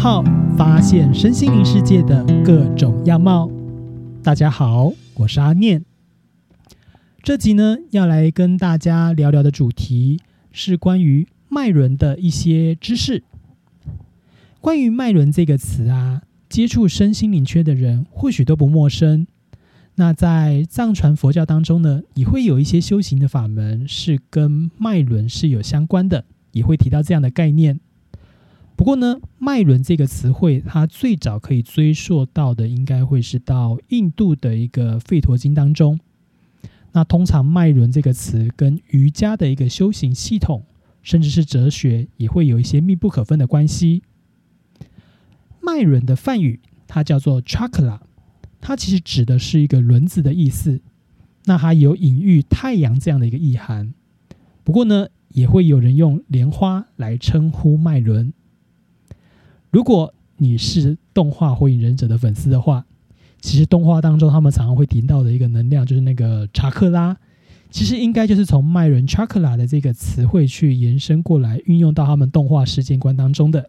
号，发现身心灵世界的各种样貌。大家好，我是阿念。这集呢，要来跟大家聊聊的主题是关于脉轮的一些知识。关于脉轮这个词啊，接触身心灵圈的人或许都不陌生。那在藏传佛教当中呢，也会有一些修行的法门是跟脉轮是有相关的，也会提到这样的概念。不过呢，脉轮这个词汇，它最早可以追溯到的，应该会是到印度的一个吠陀经当中。那通常脉轮这个词跟瑜伽的一个修行系统，甚至是哲学，也会有一些密不可分的关系。脉轮的梵语，它叫做 chakra，它其实指的是一个轮子的意思。那它有隐喻太阳这样的一个意涵。不过呢，也会有人用莲花来称呼脉轮。如果你是动画《火影忍者》的粉丝的话，其实动画当中他们常常会提到的一个能量就是那个查克拉，其实应该就是从脉轮 chakra 的这个词汇去延伸过来，运用到他们动画世界观当中的。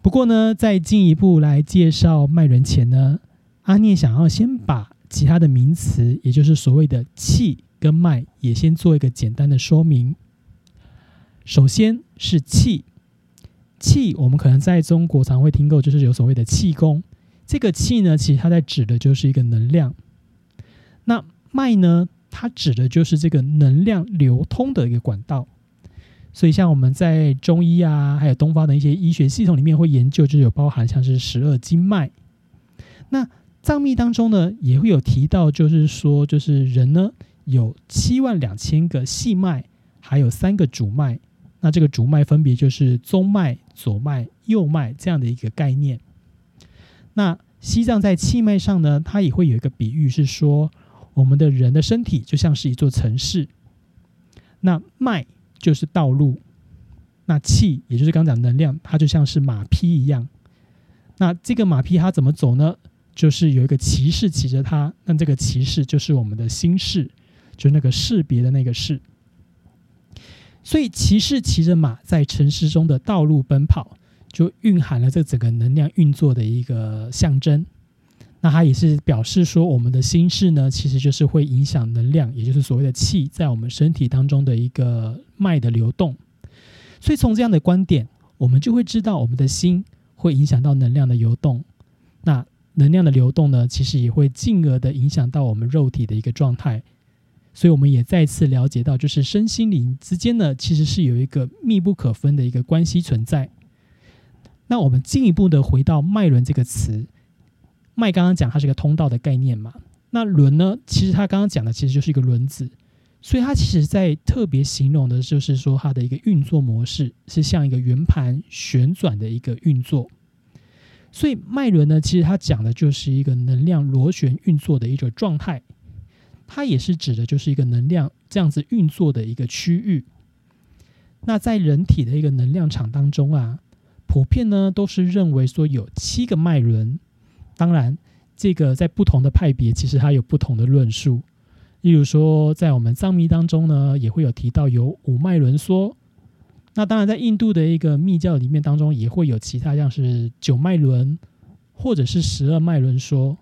不过呢，在进一步来介绍脉轮前呢，阿念想要先把其他的名词，也就是所谓的气跟脉，也先做一个简单的说明。首先是气。气，我们可能在中国常会听过，就是有所谓的气功。这个气呢，其实它在指的就是一个能量。那脉呢，它指的就是这个能量流通的一个管道。所以，像我们在中医啊，还有东方的一些医学系统里面会研究，就有包含像是十二经脉。那藏密当中呢，也会有提到，就是说，就是人呢有七万两千个细脉，还有三个主脉。那这个主脉分别就是中脉、左脉、右脉这样的一个概念。那西藏在气脉上呢，它也会有一个比喻，是说我们的人的身体就像是一座城市，那脉就是道路，那气也就是刚讲能量，它就像是马匹一样。那这个马匹它怎么走呢？就是有一个骑士骑着它，那这个骑士就是我们的心事，就是那个识别的那个事。所以，骑士骑着马在城市中的道路奔跑，就蕴含了这整个能量运作的一个象征。那它也是表示说，我们的心事呢，其实就是会影响能量，也就是所谓的气，在我们身体当中的一个脉的流动。所以，从这样的观点，我们就会知道，我们的心会影响到能量的流动。那能量的流动呢，其实也会进而的影响到我们肉体的一个状态。所以我们也再次了解到，就是身心灵之间呢，其实是有一个密不可分的一个关系存在。那我们进一步的回到脉轮这个词，脉刚刚讲它是一个通道的概念嘛，那轮呢，其实它刚刚讲的其实就是一个轮子，所以它其实在特别形容的就是说它的一个运作模式是像一个圆盘旋转的一个运作。所以脉轮呢，其实它讲的就是一个能量螺旋运作的一种状态。它也是指的，就是一个能量这样子运作的一个区域。那在人体的一个能量场当中啊，普遍呢都是认为说有七个脉轮。当然，这个在不同的派别，其实它有不同的论述。例如说，在我们藏密当中呢，也会有提到有五脉轮说。那当然，在印度的一个密教里面当中，也会有其他像是九脉轮或者是十二脉轮说。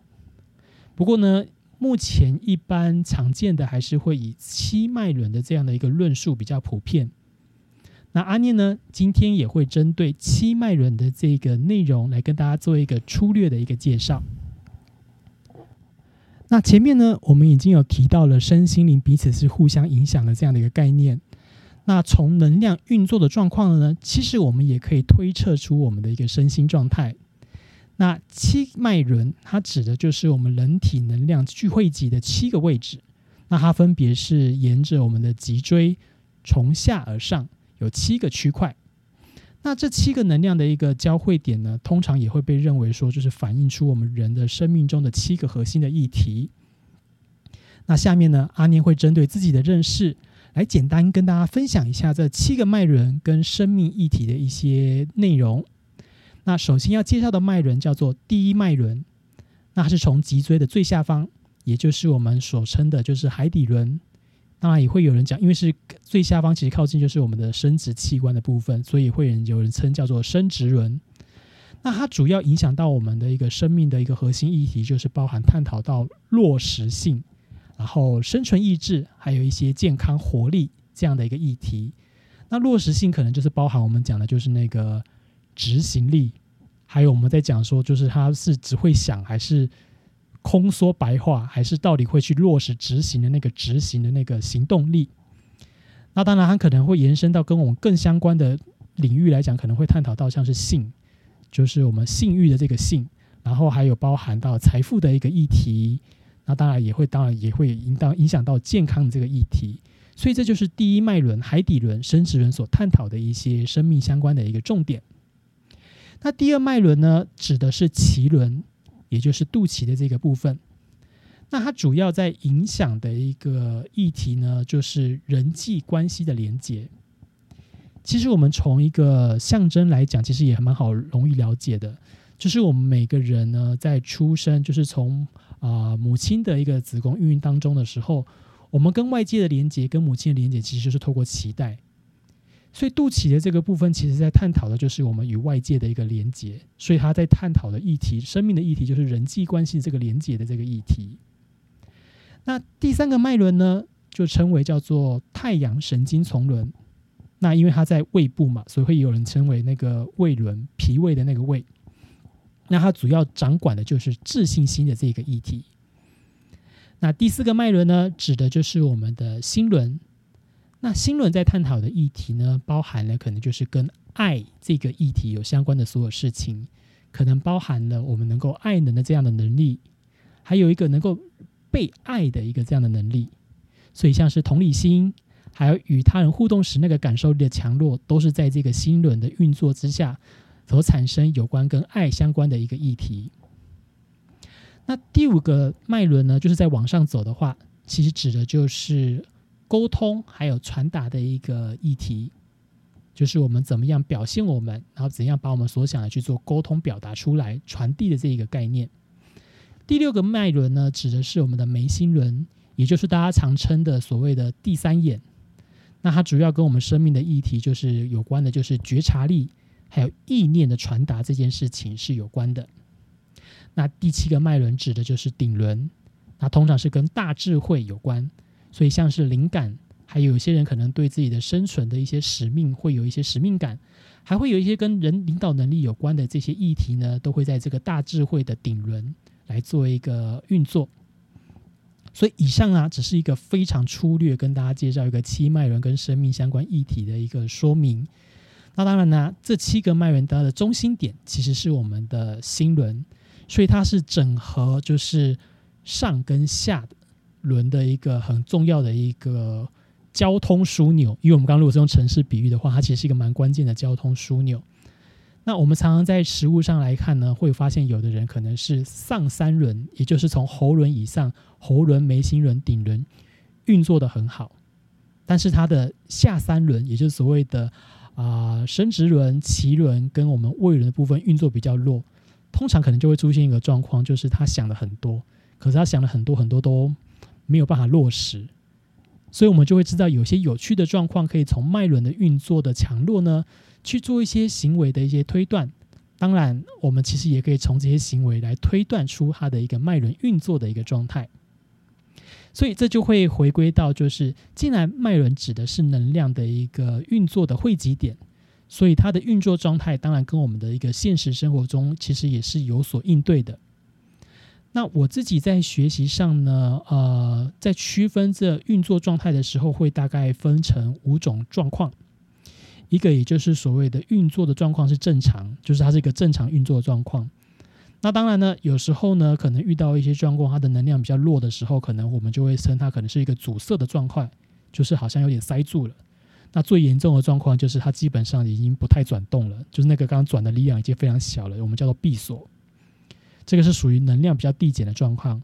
不过呢。目前一般常见的还是会以七脉轮的这样的一个论述比较普遍。那阿念呢，今天也会针对七脉轮的这个内容来跟大家做一个粗略的一个介绍。那前面呢，我们已经有提到了身心灵彼此是互相影响的这样的一个概念。那从能量运作的状况呢，其实我们也可以推测出我们的一个身心状态。那七脉轮，它指的就是我们人体能量聚汇集的七个位置。那它分别是沿着我们的脊椎从下而上，有七个区块。那这七个能量的一个交汇点呢，通常也会被认为说，就是反映出我们人的生命中的七个核心的议题。那下面呢，阿念会针对自己的认识，来简单跟大家分享一下这七个脉轮跟生命议题的一些内容。那首先要介绍的脉轮叫做第一脉轮，那是从脊椎的最下方，也就是我们所称的就是海底轮，当然也会有人讲，因为是最下方，其实靠近就是我们的生殖器官的部分，所以会有人称叫做生殖轮。那它主要影响到我们的一个生命的一个核心议题，就是包含探讨到落实性，然后生存意志，还有一些健康活力这样的一个议题。那落实性可能就是包含我们讲的就是那个执行力，还有我们在讲说，就是他是只会想，还是空说白话，还是到底会去落实执行的那个执行的那个行动力。那当然，它可能会延伸到跟我们更相关的领域来讲，可能会探讨到像是性。就是我们性欲的这个性，然后还有包含到财富的一个议题，那当然也会，当然也会影到影响到健康的这个议题，所以这就是第一脉轮海底轮生殖轮所探讨的一些生命相关的一个重点。那第二脉轮呢，指的是脐轮，也就是肚脐的这个部分。那它主要在影响的一个议题呢，就是人际关系的连接。其实我们从一个象征来讲，其实也蛮好容易了解的，就是我们每个人呢，在出生，就是从啊母亲的一个子宫孕育当中的时候，我们跟外界的连接，跟母亲的连接，其实就是透过脐带。所以肚脐的这个部分，其实在探讨的就是我们与外界的一个连接。所以他在探讨的议题，生命的议题，就是人际关系这个连接的这个议题。那第三个脉轮呢，就称为叫做太阳神经丛轮。那因为它在胃部嘛，所以会有人称为那个胃轮，脾胃的那个胃。那它主要掌管的就是自信心的这个议题。那第四个脉轮呢，指的就是我们的心轮。那心轮在探讨的议题呢，包含了可能就是跟爱这个议题有相关的所有事情，可能包含了我们能够爱人的这样的能力，还有一个能够被爱的一个这样的能力。所以像是同理心。还有与他人互动时那个感受力的强弱，都是在这个心轮的运作之下所产生有关跟爱相关的一个议题。那第五个脉轮呢，就是在往上走的话，其实指的就是沟通还有传达的一个议题，就是我们怎么样表现我们，然后怎样把我们所想的去做沟通表达出来，传递的这一个概念。第六个脉轮呢，指的是我们的眉心轮，也就是大家常称的所谓的第三眼。那它主要跟我们生命的议题就是有关的，就是觉察力还有意念的传达这件事情是有关的。那第七个脉轮指的就是顶轮，那通常是跟大智慧有关，所以像是灵感，还有一些人可能对自己的生存的一些使命会有一些使命感，还会有一些跟人领导能力有关的这些议题呢，都会在这个大智慧的顶轮来做一个运作。所以以上啊，只是一个非常粗略跟大家介绍一个七脉轮跟生命相关议题的一个说明。那当然呢，这七个脉轮它的中心点其实是我们的心轮，所以它是整合就是上跟下的轮的一个很重要的一个交通枢纽。因为我们刚刚如果是用城市比喻的话，它其实是一个蛮关键的交通枢纽。那我们常常在实物上来看呢，会发现有的人可能是上三轮，也就是从喉轮以上，喉轮、眉心轮、顶轮运作的很好，但是它的下三轮，也就是所谓的啊生殖轮、脐轮跟我们胃轮的部分运作比较弱，通常可能就会出现一个状况，就是他想了很多，可是他想了很多很多都没有办法落实，所以我们就会知道有些有趣的状况，可以从脉轮的运作的强弱呢。去做一些行为的一些推断，当然，我们其实也可以从这些行为来推断出它的一个脉轮运作的一个状态。所以这就会回归到，就是既然脉轮指的是能量的一个运作的汇集点，所以它的运作状态当然跟我们的一个现实生活中其实也是有所应对的。那我自己在学习上呢，呃，在区分这运作状态的时候，会大概分成五种状况。一个也就是所谓的运作的状况是正常，就是它是一个正常运作的状况。那当然呢，有时候呢，可能遇到一些状况，它的能量比较弱的时候，可能我们就会称它可能是一个阻塞的状况，就是好像有点塞住了。那最严重的状况就是它基本上已经不太转动了，就是那个刚刚转的力量已经非常小了，我们叫做闭锁。这个是属于能量比较递减的状况。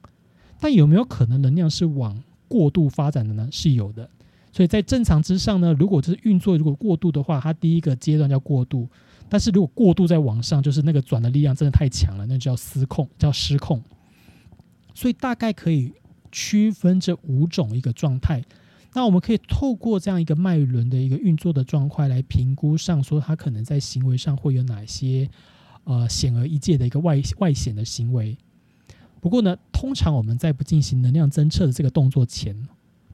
但有没有可能能量是往过度发展的呢？是有的。所以在正常之上呢，如果这是运作如果过度的话，它第一个阶段叫过度；但是如果过度在往上，就是那个转的力量真的太强了，那叫失控，叫失控。所以大概可以区分这五种一个状态，那我们可以透过这样一个脉轮的一个运作的状况来评估上，说他可能在行为上会有哪些呃显而易见的一个外外显的行为。不过呢，通常我们在不进行能量侦测的这个动作前，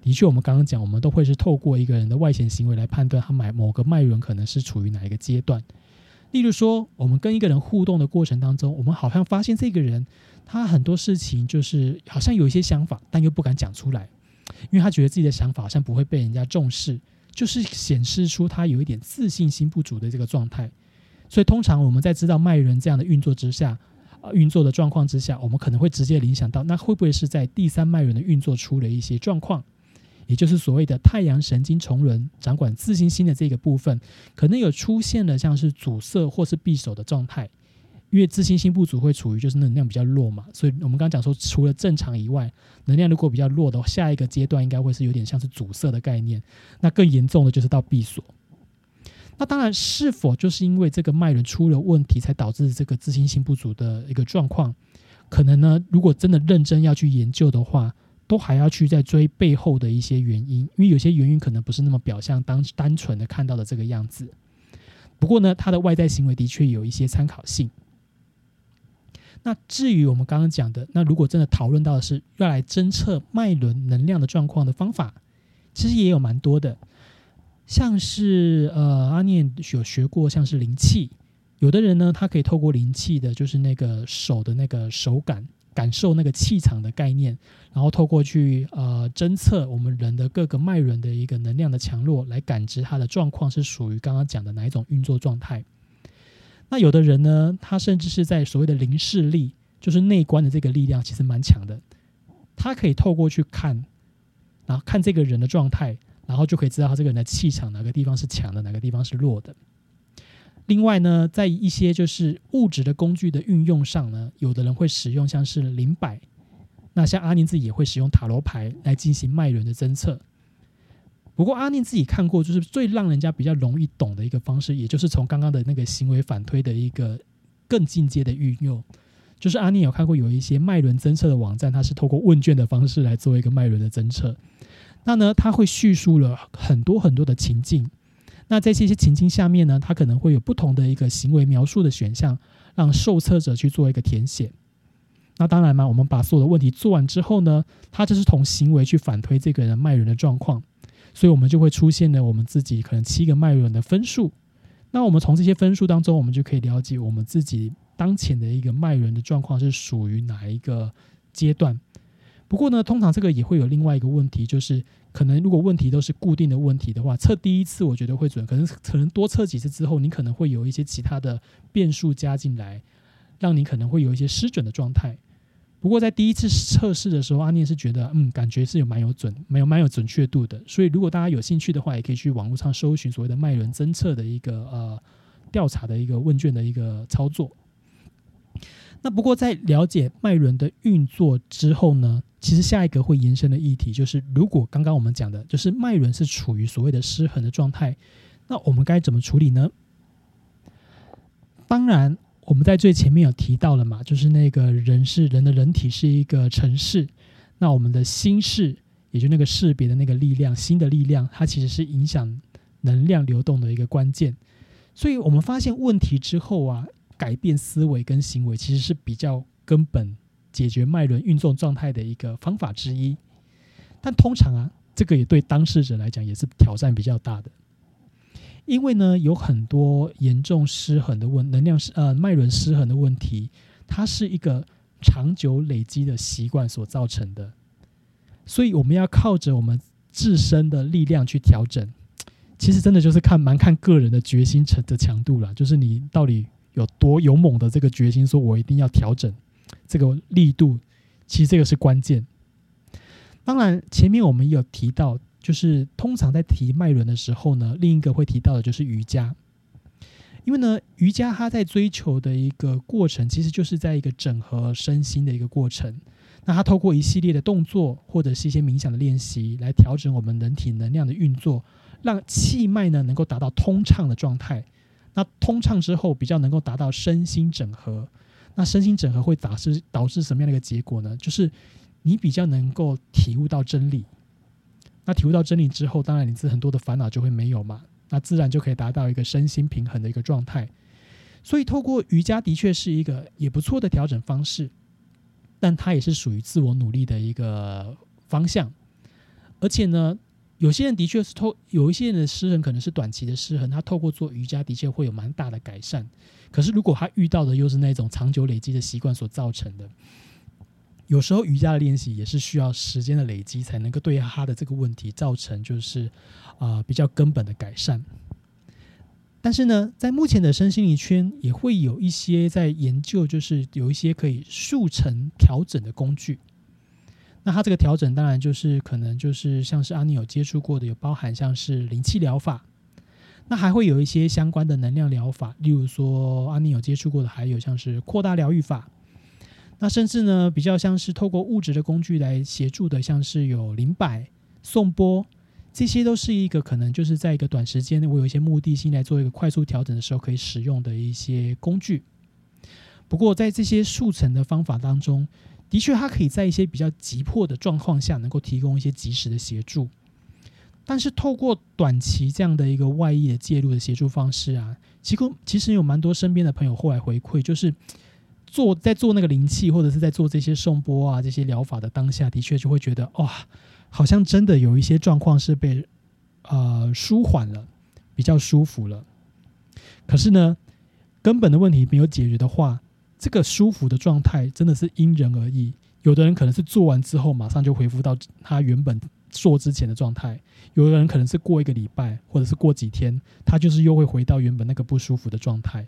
的确我们刚刚讲，我们都会是透过一个人的外显行为来判断他买某个脉轮可能是处于哪一个阶段。例如说，我们跟一个人互动的过程当中，我们好像发现这个人他很多事情就是好像有一些想法，但又不敢讲出来。因为他觉得自己的想法好像不会被人家重视，就是显示出他有一点自信心不足的这个状态。所以通常我们在知道脉轮这样的运作之下，呃，运作的状况之下，我们可能会直接联想到，那会不会是在第三脉轮的运作出了一些状况，也就是所谓的太阳神经丛轮掌管自信心的这个部分，可能有出现了像是阻塞或是闭锁的状态。因为自信心不足会处于就是能量比较弱嘛，所以我们刚刚讲说，除了正常以外，能量如果比较弱的话，下一个阶段应该会是有点像是阻塞的概念。那更严重的就是到闭锁。那当然，是否就是因为这个脉轮出了问题，才导致这个自信心不足的一个状况？可能呢，如果真的认真要去研究的话，都还要去再追背后的一些原因，因为有些原因可能不是那么表象单单纯的看到的这个样子。不过呢，它的外在行为的确有一些参考性。那至于我们刚刚讲的，那如果真的讨论到的是要来侦测脉轮能量的状况的方法，其实也有蛮多的，像是呃阿念有学过，像是灵气，有的人呢，他可以透过灵气的，就是那个手的那个手感，感受那个气场的概念，然后透过去呃侦测我们人的各个脉轮的一个能量的强弱，来感知它的状况是属于刚刚讲的哪一种运作状态。那有的人呢，他甚至是在所谓的灵视力，就是内观的这个力量，其实蛮强的。他可以透过去看，然后看这个人的状态，然后就可以知道他这个人的气场哪个地方是强的，哪个地方是弱的。另外呢，在一些就是物质的工具的运用上呢，有的人会使用像是灵摆，那像阿宁自己也会使用塔罗牌来进行脉轮的侦测。不过阿宁自己看过，就是最让人家比较容易懂的一个方式，也就是从刚刚的那个行为反推的一个更进阶的运用。就是阿宁有看过有一些脉轮侦测的网站，它是透过问卷的方式来做一个脉轮的侦测。那呢，它会叙述了很多很多的情境。那在这些情境下面呢，它可能会有不同的一个行为描述的选项，让受测者去做一个填写。那当然嘛，我们把所有的问题做完之后呢，它就是从行为去反推这个人脉轮的状况。所以，我们就会出现了我们自己可能七个脉轮的分数。那我们从这些分数当中，我们就可以了解我们自己当前的一个脉轮的状况是属于哪一个阶段。不过呢，通常这个也会有另外一个问题，就是可能如果问题都是固定的问题的话，测第一次我觉得会准，可能可能多测几次之后，你可能会有一些其他的变数加进来，让你可能会有一些失准的状态。不过在第一次测试的时候，阿念是觉得，嗯，感觉是有蛮有准，没有蛮有准确度的。所以如果大家有兴趣的话，也可以去网络上搜寻所谓的脉轮侦测的一个呃调查的一个问卷的一个操作。那不过在了解脉轮的运作之后呢，其实下一个会延伸的议题就是，如果刚刚我们讲的就是脉轮是处于所谓的失衡的状态，那我们该怎么处理呢？当然。我们在最前面有提到了嘛，就是那个人是人的人体是一个城市，那我们的心事，也就那个识别的那个力量，心的力量，它其实是影响能量流动的一个关键。所以我们发现问题之后啊，改变思维跟行为，其实是比较根本解决脉轮运作状态的一个方法之一。但通常啊，这个也对当事者来讲也是挑战比较大的。因为呢，有很多严重失衡的问能量失呃脉轮失衡的问题，它是一个长久累积的习惯所造成的，所以我们要靠着我们自身的力量去调整。其实真的就是看蛮看个人的决心程的强度了，就是你到底有多勇猛的这个决心，说我一定要调整这个力度，其实这个是关键。当然，前面我们有提到。就是通常在提脉轮的时候呢，另一个会提到的就是瑜伽，因为呢，瑜伽它在追求的一个过程，其实就是在一个整合身心的一个过程。那它透过一系列的动作或者是一些冥想的练习，来调整我们人体能量的运作，让气脉呢能够达到通畅的状态。那通畅之后，比较能够达到身心整合。那身心整合会导致导致什么样的一个结果呢？就是你比较能够体悟到真理。那体悟到真理之后，当然你这很多的烦恼就会没有嘛，那自然就可以达到一个身心平衡的一个状态。所以，透过瑜伽的确是一个也不错的调整方式，但它也是属于自我努力的一个方向。而且呢，有些人的确是透有一些人的失衡可能是短期的失衡，他透过做瑜伽的确会有蛮大的改善。可是，如果他遇到的又是那种长久累积的习惯所造成的，有时候瑜伽的练习也是需要时间的累积，才能够对他的这个问题造成就是啊比较根本的改善。但是呢，在目前的身心灵圈，也会有一些在研究，就是有一些可以速成调整的工具。那它这个调整，当然就是可能就是像是阿尼有接触过的，有包含像是灵气疗法。那还会有一些相关的能量疗法，例如说阿尼有接触过的，还有像是扩大疗愈法。那甚至呢，比较像是透过物质的工具来协助的，像是有灵摆、送波。这些都是一个可能就是在一个短时间内，我有一些目的性来做一个快速调整的时候可以使用的一些工具。不过在这些速成的方法当中，的确它可以在一些比较急迫的状况下能够提供一些及时的协助。但是透过短期这样的一个外力的介入的协助方式啊，其实其实有蛮多身边的朋友后来回馈，就是做在做那个灵气或者是在做这些送波啊这些疗法的当下，的确就会觉得哇。好像真的有一些状况是被呃舒缓了，比较舒服了。可是呢，根本的问题没有解决的话，这个舒服的状态真的是因人而异。有的人可能是做完之后马上就恢复到他原本做之前的状态，有的人可能是过一个礼拜或者是过几天，他就是又会回到原本那个不舒服的状态。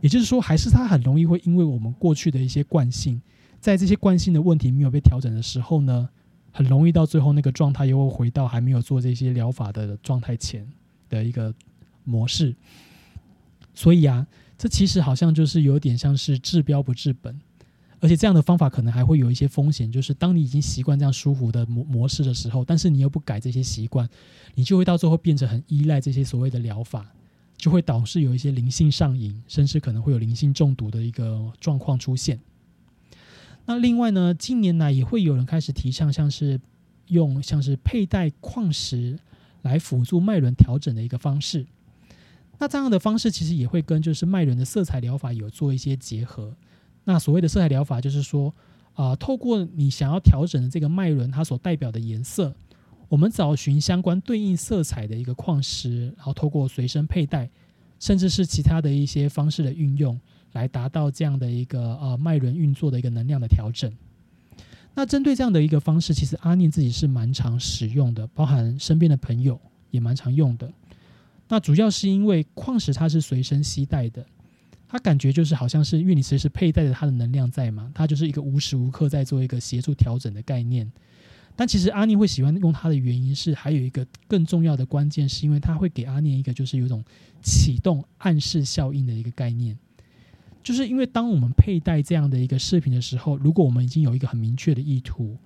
也就是说，还是他很容易会因为我们过去的一些惯性，在这些惯性的问题没有被调整的时候呢？很容易到最后那个状态又会回到还没有做这些疗法的状态前的一个模式，所以啊，这其实好像就是有点像是治标不治本，而且这样的方法可能还会有一些风险，就是当你已经习惯这样舒服的模模式的时候，但是你又不改这些习惯，你就会到最后变成很依赖这些所谓的疗法，就会导致有一些灵性上瘾，甚至可能会有灵性中毒的一个状况出现。那另外呢，近年来也会有人开始提倡，像是用像是佩戴矿石来辅助脉轮调整的一个方式。那这样的方式其实也会跟就是脉轮的色彩疗法有做一些结合。那所谓的色彩疗法，就是说啊，透过你想要调整的这个脉轮，它所代表的颜色，我们找寻相关对应色彩的一个矿石，然后透过随身佩戴，甚至是其他的一些方式的运用。来达到这样的一个呃脉轮运作的一个能量的调整。那针对这样的一个方式，其实阿念自己是蛮常使用的，包含身边的朋友也蛮常用的。那主要是因为矿石它是随身携带的，它感觉就是好像是因为你随时佩戴着它的能量在嘛，它就是一个无时无刻在做一个协助调整的概念。但其实阿念会喜欢用它的原因是，还有一个更重要的关键，是因为它会给阿念一个就是有一种启动暗示效应的一个概念。就是因为当我们佩戴这样的一个饰品的时候，如果我们已经有一个很明确的意图，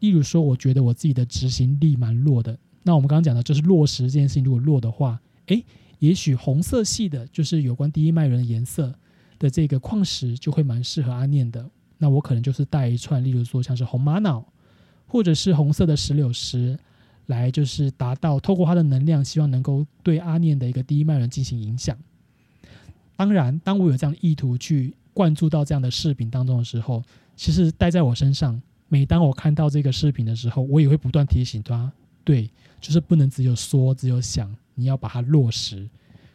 例如说，我觉得我自己的执行力蛮弱的，那我们刚刚讲的就是落实这件事情，如果弱的话，诶，也许红色系的，就是有关第一脉轮颜色的这个矿石就会蛮适合阿念的。那我可能就是带一串，例如说像是红玛瑙，或者是红色的石榴石，来就是达到透过它的能量，希望能够对阿念的一个第一脉轮进行影响。当然，当我有这样意图去灌注到这样的视频当中的时候，其实戴在我身上。每当我看到这个视频的时候，我也会不断提醒他：对，就是不能只有说，只有想，你要把它落实。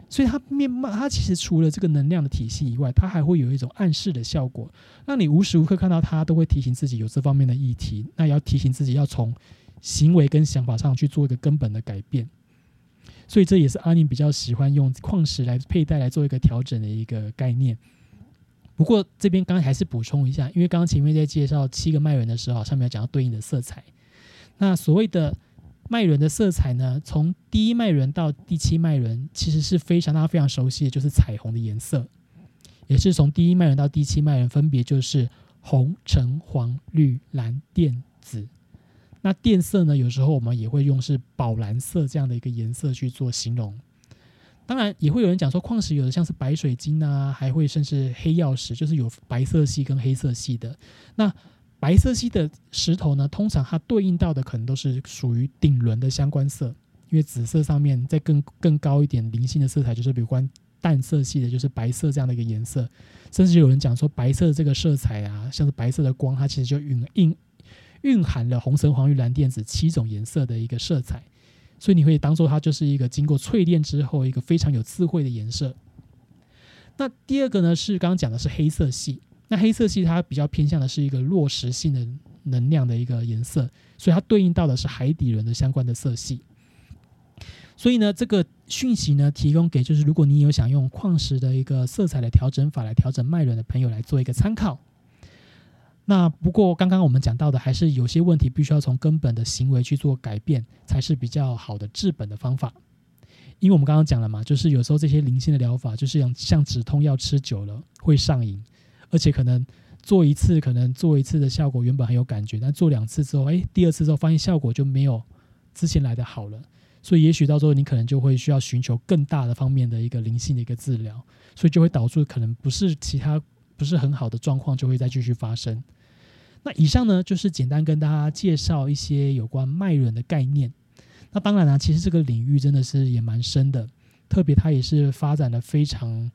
所以，它面貌，它其实除了这个能量的体系以外，它还会有一种暗示的效果，让你无时无刻看到它，都会提醒自己有这方面的议题。那也要提醒自己，要从行为跟想法上去做一个根本的改变。所以这也是阿宁比较喜欢用矿石来佩戴来做一个调整的一个概念。不过这边刚刚还是补充一下，因为刚刚前面在介绍七个脉轮的时候，上面有讲到对应的色彩。那所谓的脉轮的色彩呢，从第一脉轮到第七脉轮，其实是非常大家非常熟悉的就是彩虹的颜色，也是从第一脉轮到第七脉轮分别就是红、橙、黄、绿、蓝、靛、紫。那靛色呢？有时候我们也会用是宝蓝色这样的一个颜色去做形容。当然，也会有人讲说，矿石有的像是白水晶啊，还会甚至黑曜石，就是有白色系跟黑色系的。那白色系的石头呢，通常它对应到的可能都是属于顶轮的相关色，因为紫色上面再更更高一点灵性的色彩，就是比如关淡色系的，就是白色这样的一个颜色。甚至有人讲说，白色这个色彩啊，像是白色的光，它其实就蕴蕴蕴含了红橙黄绿蓝靛紫七种颜色的一个色彩，所以你可以当做它就是一个经过淬炼之后一个非常有智慧的颜色。那第二个呢，是刚刚讲的是黑色系。那黑色系它比较偏向的是一个落实性的能量的一个颜色，所以它对应到的是海底轮的相关的色系。所以呢，这个讯息呢，提供给就是如果你有想用矿石的一个色彩的调整法来调整脉轮的朋友来做一个参考。那不过刚刚我们讲到的，还是有些问题必须要从根本的行为去做改变，才是比较好的治本的方法。因为我们刚刚讲了嘛，就是有时候这些灵性的疗法，就是像像止痛药吃久了会上瘾。而且可能做一次，可能做一次的效果原本很有感觉，但做两次之后，哎，第二次之后发现效果就没有之前来的好了。所以也许到时候你可能就会需要寻求更大的方面的一个灵性的一个治疗，所以就会导致可能不是其他不是很好的状况就会再继续发生。那以上呢就是简单跟大家介绍一些有关脉轮的概念。那当然啦，其实这个领域真的是也蛮深的，特别它也是发展了非常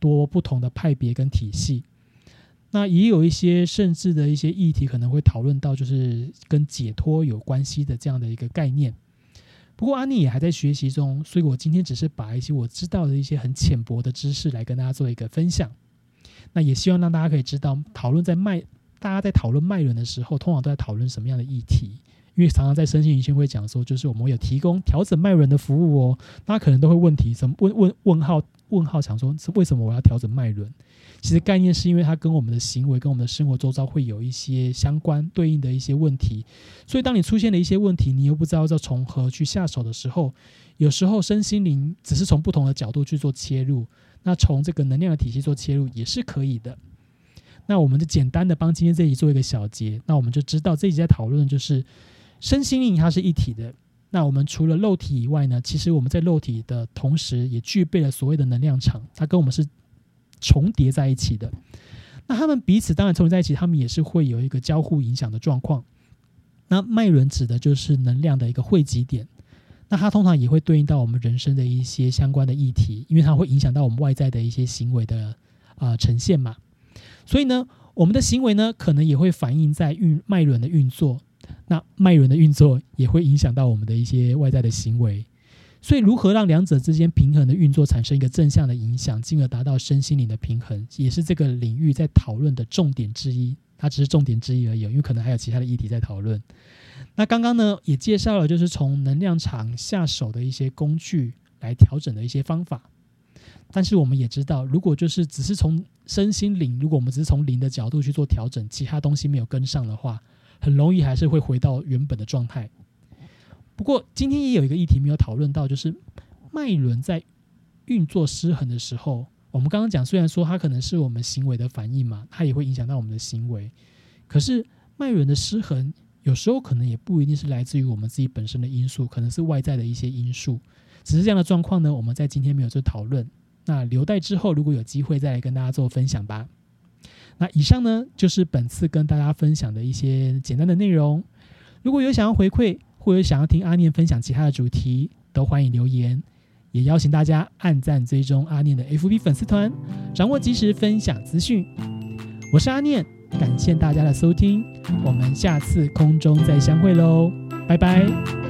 多不同的派别跟体系。那也有一些甚至的一些议题可能会讨论到，就是跟解脱有关系的这样的一个概念。不过安妮也还在学习中，所以我今天只是把一些我知道的一些很浅薄的知识来跟大家做一个分享。那也希望让大家可以知道，讨论在脉，大家在讨论脉轮的时候，通常都在讨论什么样的议题。因为常常在身心灵圈会讲说，就是我们有提供调整脉轮的服务哦，大家可能都会问题，什么问问问号问号，想说为什么我要调整脉轮？其实概念是因为它跟我们的行为、跟我们的生活周遭会有一些相关对应的一些问题，所以当你出现了一些问题，你又不知道要从何去下手的时候，有时候身心灵只是从不同的角度去做切入，那从这个能量的体系做切入也是可以的。那我们就简单的帮今天这一集做一个小结，那我们就知道这一集在讨论就是身心灵它是一体的。那我们除了肉体以外呢，其实我们在肉体的同时也具备了所谓的能量场，它跟我们是。重叠在一起的，那他们彼此当然重叠在一起，他们也是会有一个交互影响的状况。那脉轮指的就是能量的一个汇集点，那它通常也会对应到我们人生的一些相关的议题，因为它会影响到我们外在的一些行为的啊呈现嘛。所以呢，我们的行为呢，可能也会反映在运脉轮的运作，那脉轮的运作也会影响到我们的一些外在的行为。所以，如何让两者之间平衡的运作产生一个正向的影响，进而达到身心灵的平衡，也是这个领域在讨论的重点之一。它只是重点之一而已，因为可能还有其他的议题在讨论。那刚刚呢，也介绍了就是从能量场下手的一些工具来调整的一些方法。但是我们也知道，如果就是只是从身心灵，如果我们只是从灵的角度去做调整，其他东西没有跟上的话，很容易还是会回到原本的状态。不过今天也有一个议题没有讨论到，就是脉轮在运作失衡的时候，我们刚刚讲，虽然说它可能是我们行为的反应嘛，它也会影响到我们的行为。可是脉轮的失衡，有时候可能也不一定是来自于我们自己本身的因素，可能是外在的一些因素。只是这样的状况呢，我们在今天没有做讨论，那留待之后如果有机会再来跟大家做分享吧。那以上呢，就是本次跟大家分享的一些简单的内容。如果有想要回馈，或者想要听阿念分享其他的主题，都欢迎留言。也邀请大家按赞追踪阿念的 FB 粉丝团，掌握及时分享资讯。我是阿念，感谢大家的收听，我们下次空中再相会喽，拜拜。